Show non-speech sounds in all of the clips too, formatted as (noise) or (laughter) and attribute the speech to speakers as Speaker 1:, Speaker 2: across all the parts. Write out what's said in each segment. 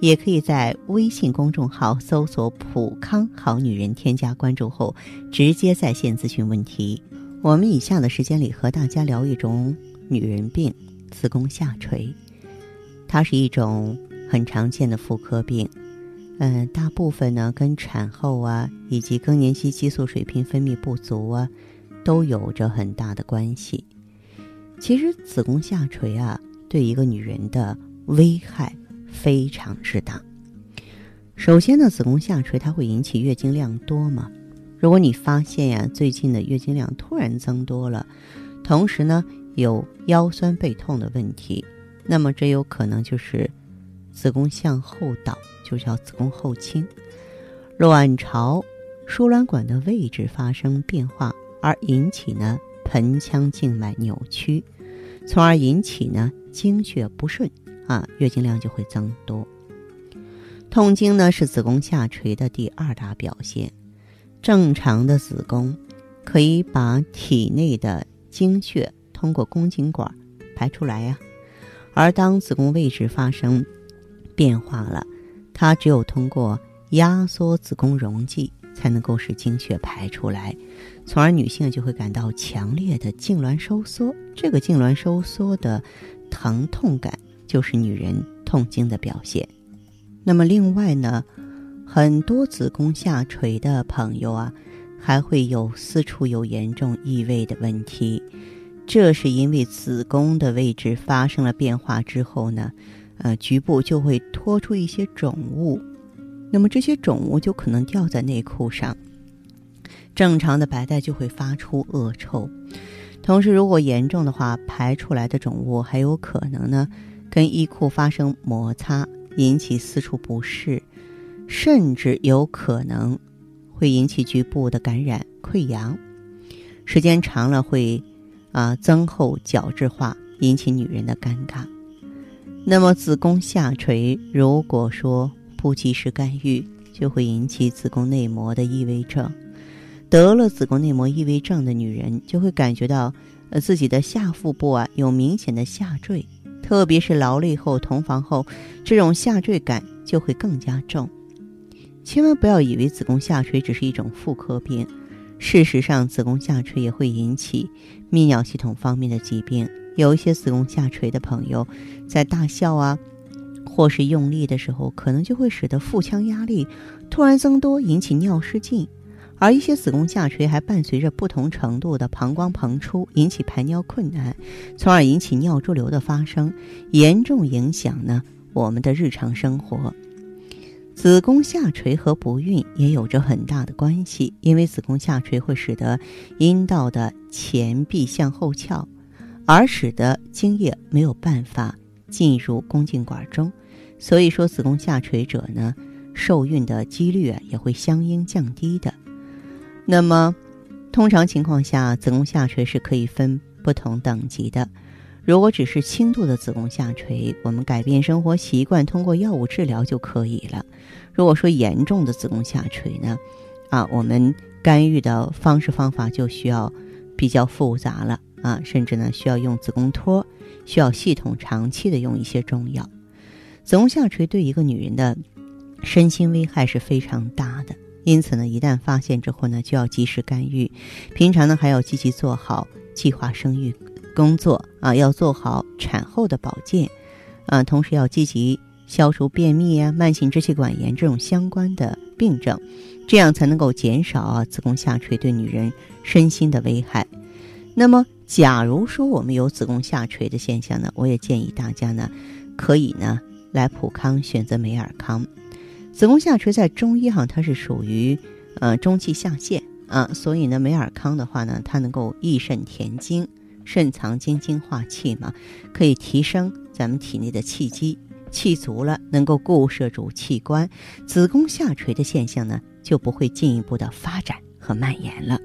Speaker 1: 也可以在微信公众号搜索“普康好女人”，添加关注后直接在线咨询问题。我们以下的时间里和大家聊一种女人病——子宫下垂。它是一种很常见的妇科病，嗯，大部分呢跟产后啊以及更年期激素水平分泌不足啊都有着很大的关系。其实子宫下垂啊，对一个女人的危害。非常之大。首先呢，子宫下垂它会引起月经量多吗？如果你发现呀，最近的月经量突然增多了，同时呢有腰酸背痛的问题，那么这有可能就是子宫向后倒，就叫子宫后倾，卵巢、输卵管的位置发生变化，而引起呢盆腔静脉扭曲，从而引起呢经血不顺。啊，月经量就会增多。痛经呢是子宫下垂的第二大表现。正常的子宫可以把体内的精血通过宫颈管排出来呀，而当子宫位置发生变化了，它只有通过压缩子宫容积才能够使精血排出来，从而女性就会感到强烈的痉挛收缩。这个痉挛收缩的疼痛感。就是女人痛经的表现。那么另外呢，很多子宫下垂的朋友啊，还会有私处有严重异味的问题。这是因为子宫的位置发生了变化之后呢，呃，局部就会脱出一些肿物。那么这些肿物就可能掉在内裤上，正常的白带就会发出恶臭。同时，如果严重的话，排出来的肿物还有可能呢。跟衣裤发生摩擦，引起私处不适，甚至有可能会引起局部的感染溃疡。时间长了会啊增厚角质化，引起女人的尴尬。那么子宫下垂，如果说不及时干预，就会引起子宫内膜的异位症。得了子宫内膜异位症的女人，就会感觉到呃自己的下腹部啊有明显的下坠。特别是劳累后、同房后，这种下坠感就会更加重。千万不要以为子宫下垂只是一种妇科病，事实上，子宫下垂也会引起泌尿系统方面的疾病。有一些子宫下垂的朋友，在大笑啊，或是用力的时候，可能就会使得腹腔压力突然增多，引起尿失禁。而一些子宫下垂还伴随着不同程度的膀胱膨出，引起排尿困难，从而引起尿潴留的发生，严重影响呢我们的日常生活。子宫下垂和不孕也有着很大的关系，因为子宫下垂会使得阴道的前壁向后翘，而使得精液没有办法进入宫颈管中，所以说子宫下垂者呢，受孕的几率啊也会相应降低的。那么，通常情况下，子宫下垂是可以分不同等级的。如果只是轻度的子宫下垂，我们改变生活习惯，通过药物治疗就可以了。如果说严重的子宫下垂呢，啊，我们干预的方式方法就需要比较复杂了啊，甚至呢需要用子宫托，需要系统长期的用一些中药。子宫下垂对一个女人的身心危害是非常大的。因此呢，一旦发现之后呢，就要及时干预。平常呢，还要积极做好计划生育工作啊，要做好产后的保健啊，同时要积极消除便秘啊、慢性支气管炎这种相关的病症，这样才能够减少啊子宫下垂对女人身心的危害。那么，假如说我们有子宫下垂的现象呢，我也建议大家呢，可以呢来普康选择美尔康。子宫下垂在中医哈，它是属于呃中气下陷啊，所以呢，美尔康的话呢，它能够益肾填精，肾藏精，精化气嘛，可以提升咱们体内的气机，气足了能够固摄住器官，子宫下垂的现象呢就不会进一步的发展和蔓延了。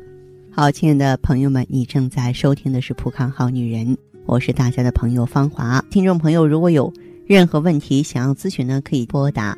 Speaker 1: 好，亲爱的朋友们，你正在收听的是《普康好女人》，我是大家的朋友芳华。听众朋友，如果有任何问题想要咨询呢，可以拨打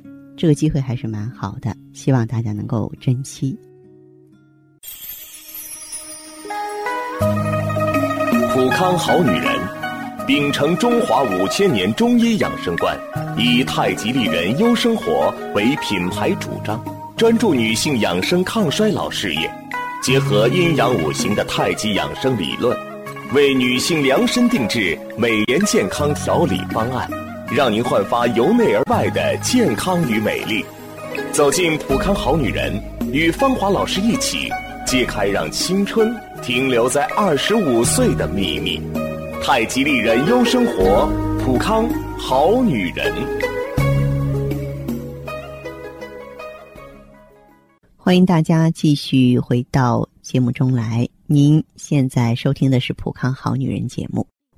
Speaker 1: 这个机会还是蛮好的，希望大家能够珍惜。
Speaker 2: 普康好女人，秉承中华五千年中医养生观，以太极丽人优生活为品牌主张，专注女性养生抗衰老事业。结合阴阳五行的太极养生理论，为女性量身定制美颜健康调理方案，让您焕发由内而外的健康与美丽。走进普康好女人，与芳华老师一起揭开让青春停留在二十五岁的秘密。太极丽人优生活，普康好女人。
Speaker 1: 欢迎大家继续回到节目中来。您现在收听的是《普康好女人》节目。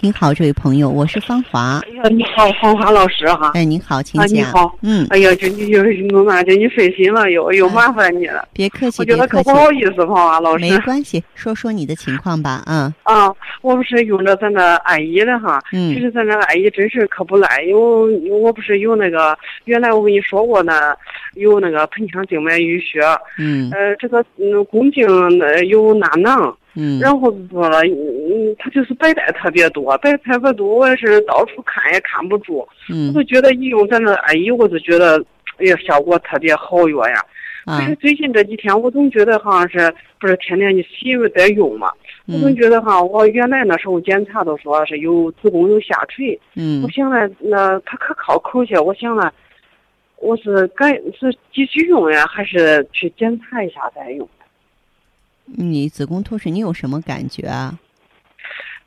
Speaker 1: 您好，这位朋友，我是芳华。
Speaker 3: 哎呀，你好，芳华老师哈。
Speaker 1: 哎，您好，请
Speaker 3: 讲。你好，
Speaker 1: 嗯。
Speaker 3: 哎呀，这你就是我嘛，这你费心了，又又麻烦你了。
Speaker 1: 别客气，
Speaker 3: 我觉得可不好意思，芳华老师。
Speaker 1: 没关系，说说你的情况吧，嗯。
Speaker 3: 啊，我不是用着咱那艾依的哈，
Speaker 1: 嗯。
Speaker 3: 其实咱那艾依真是可不赖，因为我不是有那个，原来我跟你说过呢，有那个盆腔静脉淤血，
Speaker 1: 嗯。
Speaker 3: 呃，这个嗯宫颈呃有纳囊。
Speaker 1: 嗯，
Speaker 3: 然后就说了，嗯，他就是白带特别多，白特别多，我也是到处看也看不住，
Speaker 1: 嗯，
Speaker 3: 我就觉得一用咱这艾依，我就觉得，哎呀，效果特别好药呀。可是最近这几天，我总觉得好像是不是天天你洗在用嘛，我总觉得哈，我原来那时候检查都说是有子宫有下垂，
Speaker 1: 嗯，
Speaker 3: 我想了，那他可靠口些，我想了，我是该是继续用呀，还是去检查一下再用？
Speaker 1: 你子宫脱水，你有什么感觉啊？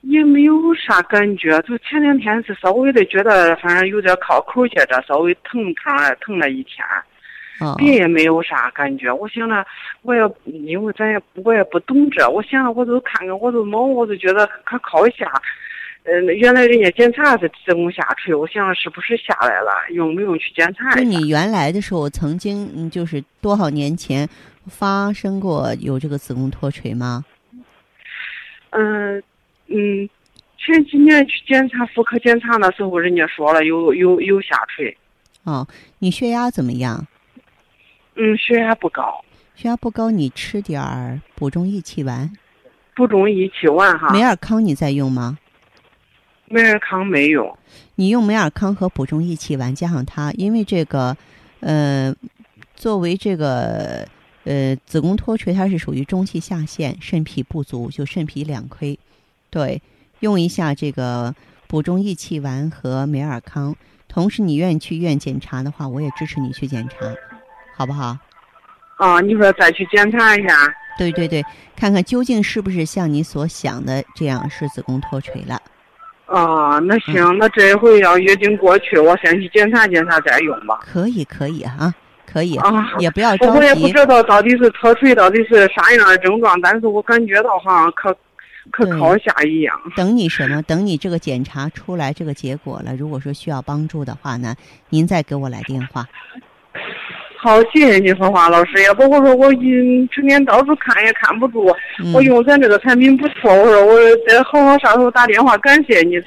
Speaker 3: 也没有啥感觉，就前两天是稍微的觉得，反正有点靠口些着，稍微疼疼疼了一天，别也没有啥感觉。我想着，我也因为咱也我也不懂这，我想着我都看看，我都懵，我都觉得可靠一下。嗯，原来人家检查是子宫下垂，我想是不是下来了，用不用去检查一下？
Speaker 1: 你原来的时候曾经，嗯，就是多少年前。发生过有这个子宫脱垂吗？
Speaker 3: 嗯嗯，前几年去检查妇科检查的时候，人家说了有有有下垂。
Speaker 1: 哦，你血压怎么样？
Speaker 3: 嗯，血压不高。
Speaker 1: 血压不高，你吃点儿补中益气丸。
Speaker 3: 补中益气丸哈。
Speaker 1: 美尔康你在用吗？
Speaker 3: 美尔康没用。
Speaker 1: 你用美尔康和补中益气丸加上它，因为这个，呃，作为这个。呃，子宫脱垂它是属于中气下陷，肾脾不足，就肾脾两亏。对，用一下这个补中益气丸和美尔康。同时，你愿意去医院检查的话，我也支持你去检查，好不好？
Speaker 3: 啊，你说再去检查一下？
Speaker 1: 对对对，看看究竟是不是像你所想的这样是子宫脱垂了。
Speaker 3: 哦，那行，那这一回要月经过去，我先去检查检查再用吧。
Speaker 1: 可以，可以啊。可以
Speaker 3: 啊，
Speaker 1: 也不要着急。
Speaker 3: 我也不知道到底是脱垂到底是啥样的症状，但是我感觉到好像可可靠下一样。
Speaker 1: 等你什么？等你这个检查出来这个结果了，如果说需要帮助的话呢，您再给我来电话。
Speaker 3: 好，谢谢你，芳华老师。也不过说我一成天到处看也看不住，我用咱这个产品不错。我说我得好好上头打电话感谢你。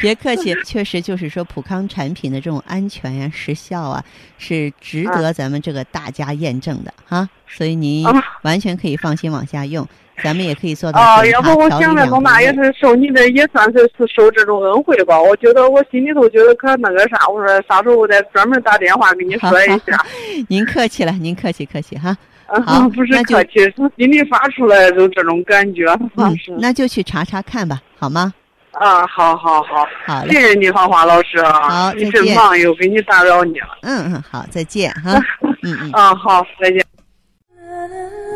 Speaker 1: 别 (laughs) 客气，确实就是说普康产品的这种安全呀、时效啊，是值得咱们这个大家验证的哈。所以您完全可以放心往下用。咱们也可以做到
Speaker 3: 啊，要不我想着从那也是受你的，也算是是受这种恩惠吧。我觉得我心里头觉得可那个啥，我说啥时候我再专门打电话给你说一下。
Speaker 1: 您客气了，您客气客气哈。(laughs)
Speaker 3: 好，不是客气，是心里发出来就这种感觉。
Speaker 1: 嗯，那就去查查看吧，好吗？
Speaker 3: 啊，好好好，
Speaker 1: 好，
Speaker 3: 谢谢你，花花老师啊。
Speaker 1: 好，
Speaker 3: 你真忙，又给你打扰你了。
Speaker 1: 嗯嗯，好，再见哈。(laughs) 嗯嗯。
Speaker 3: 啊，好，再见。(laughs)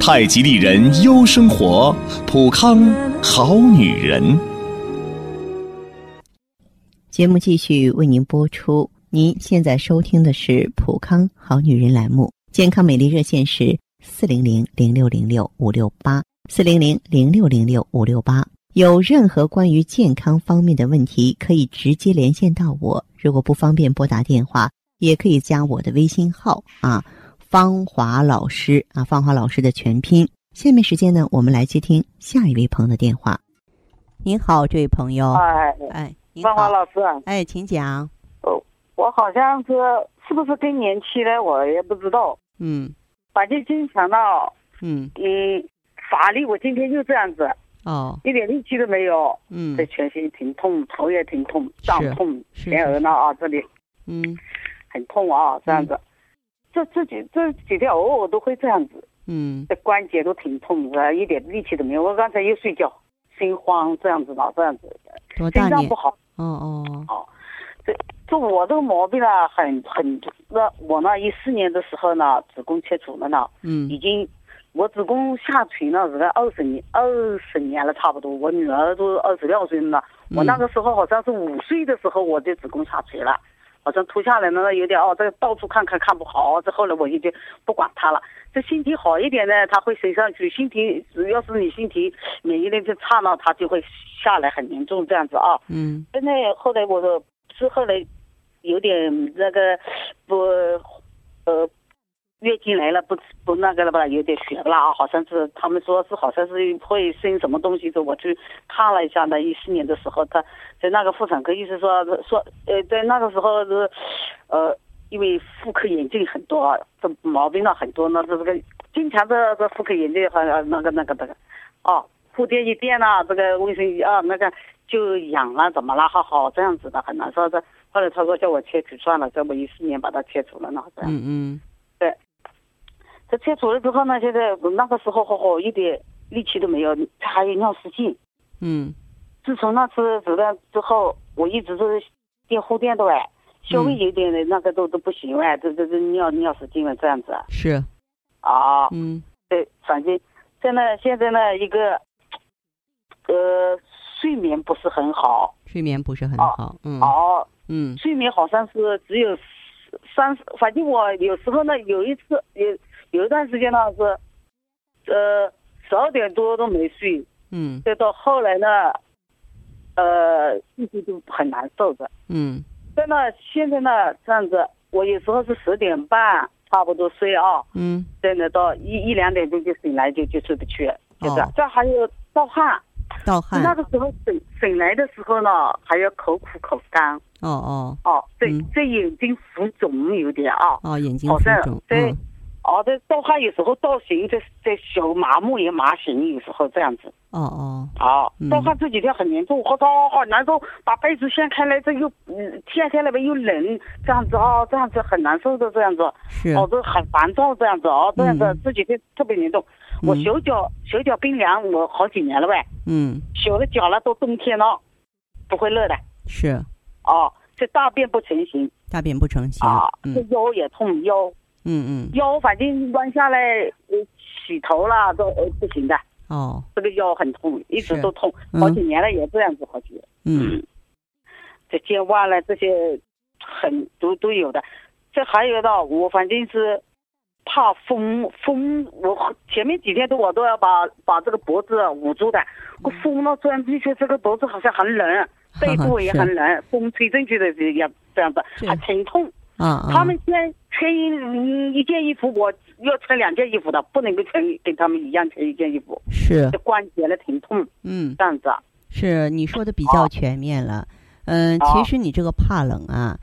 Speaker 2: 太极丽人优生活，普康好女人。
Speaker 1: 节目继续为您播出。您现在收听的是普康好女人栏目，健康美丽热线是四零零零六零六五六八四零零零六零六五六八。有任何关于健康方面的问题，可以直接连线到我。如果不方便拨打电话，也可以加我的微信号啊。芳华老师啊，芳华老师的全拼。下面时间呢，我们来接听下一位朋友的电话。您好，这位朋友。
Speaker 4: 哎
Speaker 1: 哎，
Speaker 4: 芳华老师。
Speaker 1: 哎，请讲。
Speaker 4: 哦，我好像是是不是更年期了？我也不知道。
Speaker 1: 嗯。
Speaker 4: 反正经常到。
Speaker 1: 嗯。
Speaker 4: 嗯，乏力。我今天就这样子。
Speaker 1: 哦。
Speaker 4: 一点力气都没有。
Speaker 1: 嗯。
Speaker 4: 这全身挺痛，头也挺痛，胀痛，前额
Speaker 1: 呢
Speaker 4: 啊这里。
Speaker 1: 嗯。
Speaker 4: 很痛啊，这样子。这这几这几天偶尔都会这样子，
Speaker 1: 嗯，
Speaker 4: 这关节都挺痛的，一点力气都没有。我刚才又睡觉，心慌这样子老这样子，心脏不好。
Speaker 1: 哦哦
Speaker 4: 哦，这这我这个毛病呢，很很那我呢一四年的时候呢，子宫切除了呢，
Speaker 1: 嗯，
Speaker 4: 已经我子宫下垂了，是个二十年二十年了差不多。我女儿都二十六岁了，我那个时候好像是五岁的时候，我的子宫下垂了。好像涂下来呢，有点哦，这到处看看看不好，这后来我就就不管它了。这心情好一点呢，它会升上去；心情只要是你心情免疫力就差了，它就会下来很严重这样子啊。
Speaker 1: 嗯。
Speaker 4: 现在后来我说是后来有点那个不呃。月经来了，不不那个了吧，有点血了啊，好像是他们说是好像是会生什么东西的，我去看了一下呢。一四年的时候，他在那个妇产科医生说说，呃，在那个时候是，呃，因为妇科炎症很多，这毛病呢很多那，这这个经常的这妇科炎症好像那个那个那个，哦，铺垫一垫呐，这个卫生啊那个就痒了，怎么了？好好这样子的很难受的。后来他说叫我切除算了，这么一四年把它切除了呢，这样。
Speaker 1: 嗯嗯。
Speaker 4: 对。这切除了之后呢，现在那个时候好好一点力气都没有，他还有尿失禁。
Speaker 1: 嗯。
Speaker 4: 自从那次走了之后，我一直都是垫护垫的哎，稍微有点的那个都都不行哎，这这这尿尿失禁了这样子。
Speaker 1: 是。
Speaker 4: 啊。
Speaker 1: 嗯。
Speaker 4: 对，反正在那现在呢，一个呃睡眠不是很好。
Speaker 1: 睡眠不是很好。嗯。
Speaker 4: 哦。
Speaker 1: 嗯。
Speaker 4: 睡眠好像是只有三，反正我有时候呢，有一次有。有一段时间呢是，呃，十二点多都没睡，
Speaker 1: 嗯，
Speaker 4: 再到后来呢，呃，一直都很难受的，
Speaker 1: 嗯，
Speaker 4: 在那现在呢这样子，我有时候是十点半差不多睡啊，
Speaker 1: 嗯，
Speaker 4: 真的到一一两点钟就醒来就就睡不去，就是，这还有盗汗，
Speaker 1: 盗汗，
Speaker 4: 那个时候醒醒来的时候呢，还要口苦口干，
Speaker 1: 哦哦，
Speaker 4: 哦，对，这眼睛浮肿有点啊，
Speaker 1: 哦，眼睛浮肿，
Speaker 4: 对。哦，这盗汗有时候倒行，这这小麻木也麻行，有时候这样子。
Speaker 1: 哦哦。
Speaker 4: 好，盗汗这几天很严重，我操，好难受，把被子掀开来，这又嗯，掀开来吧又冷，这样子啊，这样子很难受的这样子。
Speaker 1: 是。
Speaker 4: 哦，这很烦躁这样子哦，这样子这几天特别严重。我手脚手脚冰凉，我好几年了呗。
Speaker 1: 嗯。
Speaker 4: 小的脚了，都冬天了，不会热的。
Speaker 1: 是。
Speaker 4: 哦，这大便不成形。
Speaker 1: 大便不成形。
Speaker 4: 啊。这腰也痛腰。
Speaker 1: 嗯嗯，
Speaker 4: 腰反正弯下来，洗头了都不行的。
Speaker 1: 哦，
Speaker 4: 这个腰很痛，一直都痛，好几年了也这样子，好几年。
Speaker 1: 嗯，
Speaker 4: 这肩弯了这些，很都都有的。这还有呢，我反正是怕风风，我前面几天都我都要把把这个脖子捂住的，我风了钻进去，这个脖子好像很冷，(laughs) 背部也很冷，风吹进去的也这样子，还疼痛。
Speaker 1: 啊
Speaker 4: 他们穿穿一一件衣服，我要穿两件衣服的，不能够穿跟他们一样穿一件衣服。
Speaker 1: 是。
Speaker 4: 关节的疼痛。
Speaker 1: 嗯。
Speaker 4: 这样子。
Speaker 1: 是你说的比较全面了。嗯，其实你这个怕冷啊，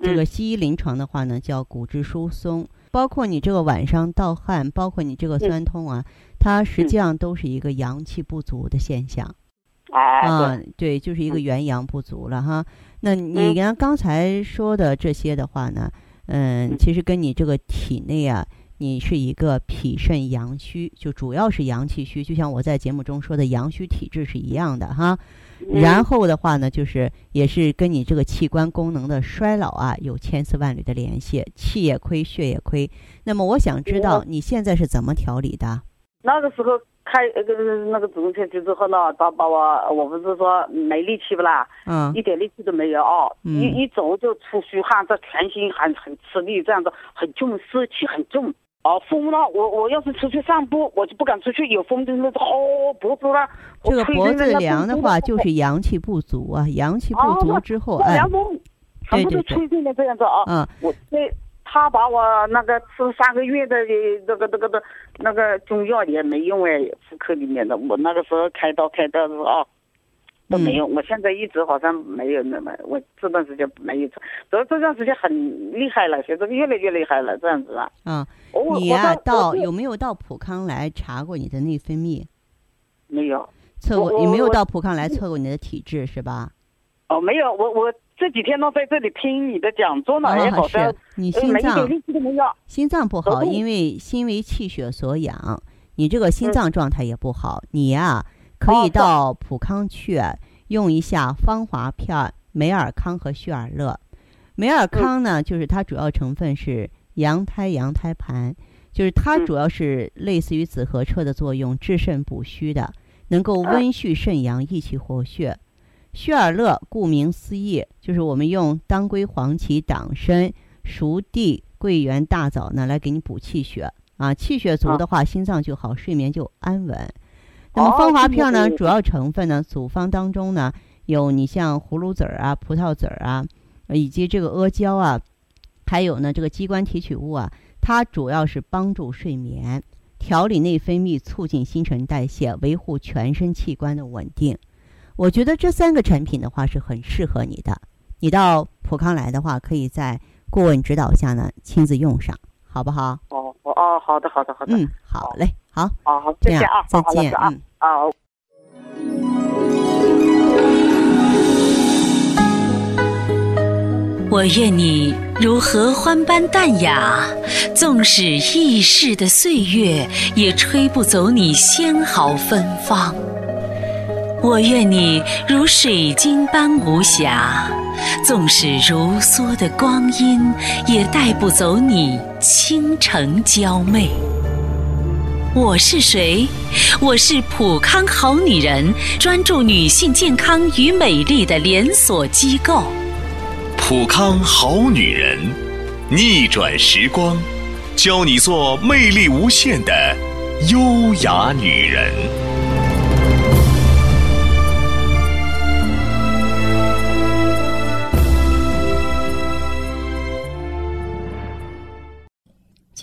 Speaker 1: 这个西医临床的话呢叫骨质疏松，包括你这个晚上盗汗，包括你这个酸痛啊，它实际上都是一个阳气不足的现象。
Speaker 4: 啊，
Speaker 1: 对，就是一个元阳不足了哈。那你刚刚才说的这些的话呢，嗯，其实跟你这个体内啊，你是一个脾肾阳虚，就主要是阳气虚，就像我在节目中说的阳虚体质是一样的哈。然后的话呢，就是也是跟你这个器官功能的衰老啊有千丝万缕的联系，气也亏，血也亏。那么我想知道你现在是怎么调理的？
Speaker 4: 那个时候。开那个那个子宫切除之后呢，他把我我不是说没力气不啦，
Speaker 1: 嗯，
Speaker 4: 一点力气都没有哦，一一走就出虚汗，这全身很很吃力，这样子很重，湿气很重。哦，风呢，我我要是出去散步，我就不敢出去，有风就那个哦脖子了。
Speaker 1: 这个脖子凉的话，就是阳气不足啊，阳气不足之后，哎，
Speaker 4: 凉风全部都吹进来这样子啊，
Speaker 1: 嗯，
Speaker 4: 我这。他把我那个吃三个月的那个那个的，那个中药也没用哎，妇科里面的，我那个时候开刀开刀的时候啊，都没用。我现在一直好像没有那么，我这段时间没有吃，主要这段时间很厉害了，现在越来越厉害了，这样子啊。
Speaker 1: 啊，你呀，到有没有到普康来查过你的内分泌？
Speaker 4: 没有。
Speaker 1: 测过，你没有到普康来测过你的体质是吧？
Speaker 4: 哦，没有，我我。这几天都在这里听你的讲座呢，也好像
Speaker 1: 你心脏。心脏不好，因为心为气血所养，你这个心脏状态也不好。你呀，可以到普康去用一下芳华片、美尔康和旭尔乐。美尔康呢，就是它主要成分是羊胎羊胎盘，就是它主要是类似于紫河车的作用，治肾补虚的，能够温煦肾阳、益气活血。旭尔乐顾名思义，就是我们用当归、黄芪、党参、熟地、桂圆、大枣呢来给你补气血啊，气血足的话，心脏就好，睡眠就安稳。那么芳华片呢，主要成分呢，组方当中呢有你像葫芦籽儿啊、葡萄籽儿啊，以及这个阿胶啊，还有呢这个鸡冠提取物啊，它主要是帮助睡眠、调理内分泌、促进新陈代谢、维护全身器官的稳定。我觉得这三个产品的话是很适合你的。你到普康来的话，可以在顾问指导下呢亲自用上，好不好？
Speaker 4: 哦哦，好的好的好的。
Speaker 1: 嗯，好嘞，好。
Speaker 4: 好，再见啊，
Speaker 1: 再见
Speaker 4: 啊，好。
Speaker 5: 我愿你如合欢般淡雅，纵使易逝的岁月，也吹不走你纤毫芬芳。我愿你如水晶般无瑕，纵使如梭的光阴，也带不走你倾城娇媚。我是谁？我是普康好女人，专注女性健康与美丽的连锁机构。
Speaker 2: 普康好女人，逆转时光，教你做魅力无限的优雅女人。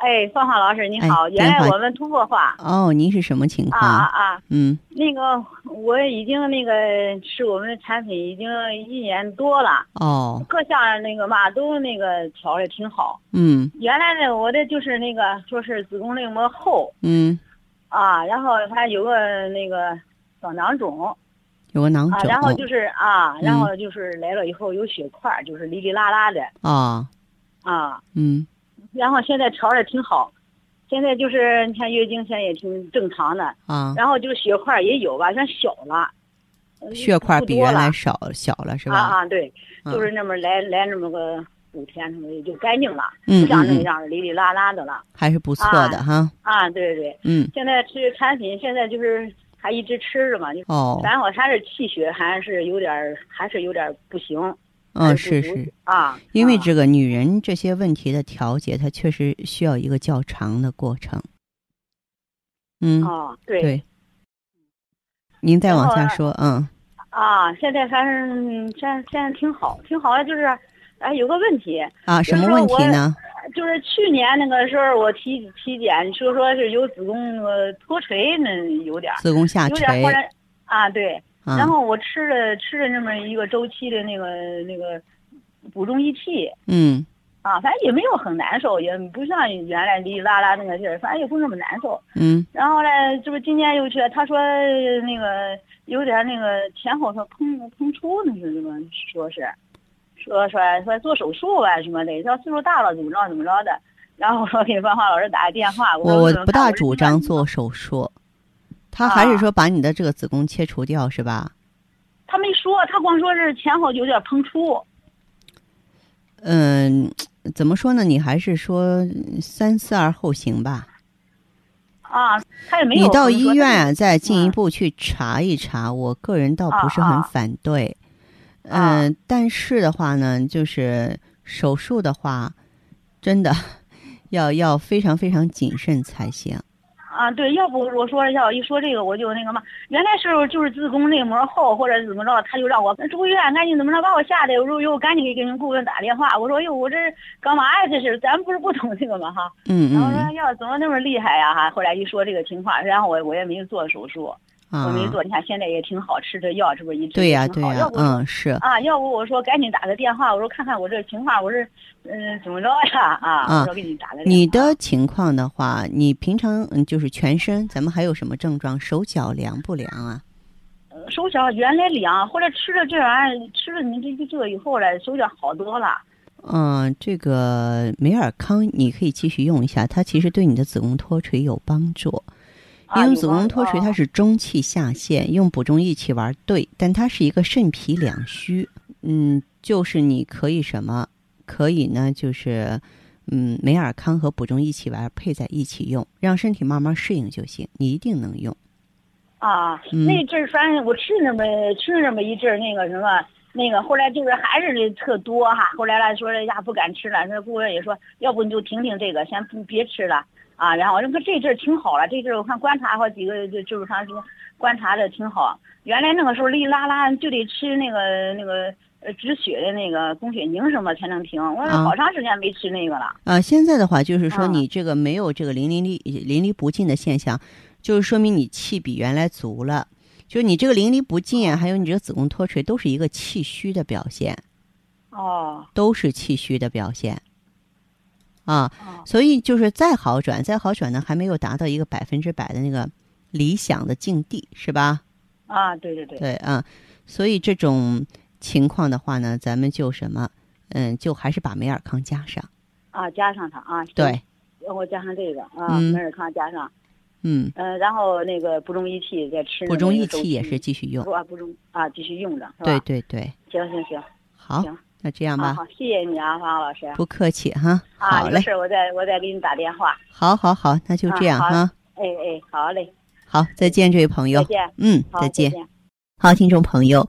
Speaker 6: 哎，芳芳老师你好，原来我们通过话。
Speaker 1: 哦，您是什么情况？
Speaker 6: 啊啊啊！
Speaker 1: 嗯，
Speaker 6: 那个我已经那个是我们的产品已经一年多了。
Speaker 1: 哦。
Speaker 6: 各项那个嘛都那个调的挺好。
Speaker 1: 嗯。
Speaker 6: 原来呢，我的就是那个说是子宫内膜厚。
Speaker 1: 嗯。
Speaker 6: 啊，然后还有个那个小囊肿。
Speaker 1: 有个囊肿。啊，
Speaker 6: 然后就是啊，然后就是来了以后有血块，就是哩哩啦啦的。
Speaker 1: 啊。
Speaker 6: 啊。
Speaker 1: 嗯。
Speaker 6: 然后现在调的挺好，现在就是你看月经现在也挺正常的
Speaker 1: 啊。
Speaker 6: 然后就血块也有吧，像小了，
Speaker 1: 血块比原来少小了是吧？
Speaker 6: 啊啊对，就是那么来来那么个五天什么的就干净了，
Speaker 1: 不
Speaker 6: 像那样哩哩啦啦的了。
Speaker 1: 还是不错的哈。
Speaker 6: 啊对对。
Speaker 1: 嗯。
Speaker 6: 现在吃产品，现在就是还一直吃着嘛，就
Speaker 1: 哦。
Speaker 6: 反正我还是气血还是有点还是有点不行。
Speaker 1: 嗯，是是
Speaker 6: 啊，
Speaker 1: 因为这个女人这些问题的调节，它确实需要一个较长的过程。嗯，
Speaker 6: 哦，对。
Speaker 1: 对。您再往下说，嗯。
Speaker 6: 啊，现在反正现现在挺好，挺好的，就是哎，有个问题
Speaker 1: 啊，什么问题呢？
Speaker 6: 就是去年那个时候我体体检，说说是有子宫那个脱垂，那有点
Speaker 1: 子宫下垂。
Speaker 6: 啊，对。然后我吃了吃了那么一个周期的那个那个补中益气，
Speaker 1: 嗯，
Speaker 6: 啊，反正也没有很难受，也不像原来哩哩啦啦那个劲儿，反正也不那么难受，
Speaker 1: 嗯。
Speaker 6: 然后呢，这不今天又去，他说那个有点那个前后说膨膨出，那是什么？说是说说说做手术啊什么的，说岁数大了怎么着怎么着的。然后我说给万华老师打个电话，
Speaker 1: 我我不大主张做手术。他还是说把你的这个子宫切除掉是吧？
Speaker 6: 他没说，他光说是前后有点膨出。
Speaker 1: 嗯，怎么说呢？你还是说三思而后行吧。
Speaker 6: 啊，他也没有。
Speaker 1: 你到医院再进一步去查一查，我个人倒不是很反对。嗯，但是的话呢，就是手术的话，真的 (laughs) 要要非常非常谨慎才行。
Speaker 6: 啊，对，要不我说要一说这个我就那个嘛，原来时候就是子宫内膜厚或者怎么着，他就让我住院，赶紧怎么着把我吓得，我说又赶紧给给您顾问打电话，我说哟，我这干嘛呀？这是咱不是不懂这个嘛哈。
Speaker 1: 嗯
Speaker 6: 嗯。然后说要怎么那么厉害呀哈？后来一说这个情况，然后我我也没做手术。我没做，你看现在也挺好，吃这药这不一直
Speaker 1: 对呀对呀，嗯是
Speaker 6: 啊，要不我说赶紧打个电话，我说看看我这情况，我是嗯怎么着呀啊，我给你打个。
Speaker 1: 你的情况的话，你平常嗯就是全身，咱们还有什么症状？手脚凉不凉啊？
Speaker 6: 手脚原来凉，后来吃了这玩意儿，吃了你这这以后嘞，手脚好多了。
Speaker 1: 嗯，这个美尔康你可以继续用一下，它其实对你的子宫脱垂有帮助。因为子宫脱垂它是中气下陷，用补中益气丸对，但它是一个肾脾两虚。嗯，就是你可以什么，可以呢？就是嗯，美尔康和补中益气丸配在一起用，让身体慢慢适应就行，你一定能用。
Speaker 6: 啊，那阵儿反正我吃那么吃那么一阵儿，那个什么，那个后来就是还是特多哈。后来来说呀不敢吃了，那顾问也说，要不你就停停这个，先不别吃了。啊，然后我说这阵儿挺好了，这阵儿我看观察好几个，就就是上说观察的挺好。原来那个时候哩啦啦就得吃那个那个呃止血的那个宫血宁什么才能停，我好长时间没吃那个了。
Speaker 1: 啊，现在的话就是说你这个没有这个淋淋漓淋漓不尽的现象，就是说明你气比原来足了。就是你这个淋漓不尽，还有你这个子宫脱垂，都是一个气虚的表现。
Speaker 6: 哦。
Speaker 1: 都是气虚的表现。啊，所以就是再好转，再好转呢，还没有达到一个百分之百的那个理想的境地，是吧？
Speaker 6: 啊，对对对。
Speaker 1: 对啊，所以这种情况的话呢，咱们就什么，嗯，就还是把美尔康加上。
Speaker 6: 啊，加上它啊。
Speaker 1: 对。
Speaker 6: 然后加上这个啊，美尔康加上。
Speaker 1: 嗯。
Speaker 6: 呃，然后那个补中益气再吃。
Speaker 1: 补中益气也是继续用。
Speaker 6: 啊，补中啊，继续用着？
Speaker 1: 对对对。
Speaker 6: 行行行。
Speaker 1: 好。
Speaker 6: 行。
Speaker 1: 那这样吧，
Speaker 6: 好，谢谢你啊，方老师。
Speaker 1: 不客气哈，好嘞。
Speaker 6: 有事我再我再给你打电话。
Speaker 1: 好，好，好，那就这样哈。
Speaker 6: 哎哎，好嘞。
Speaker 1: 好，再见，这位朋友。
Speaker 6: 再见。
Speaker 1: 嗯，
Speaker 6: 再
Speaker 1: 见。好，听众朋友，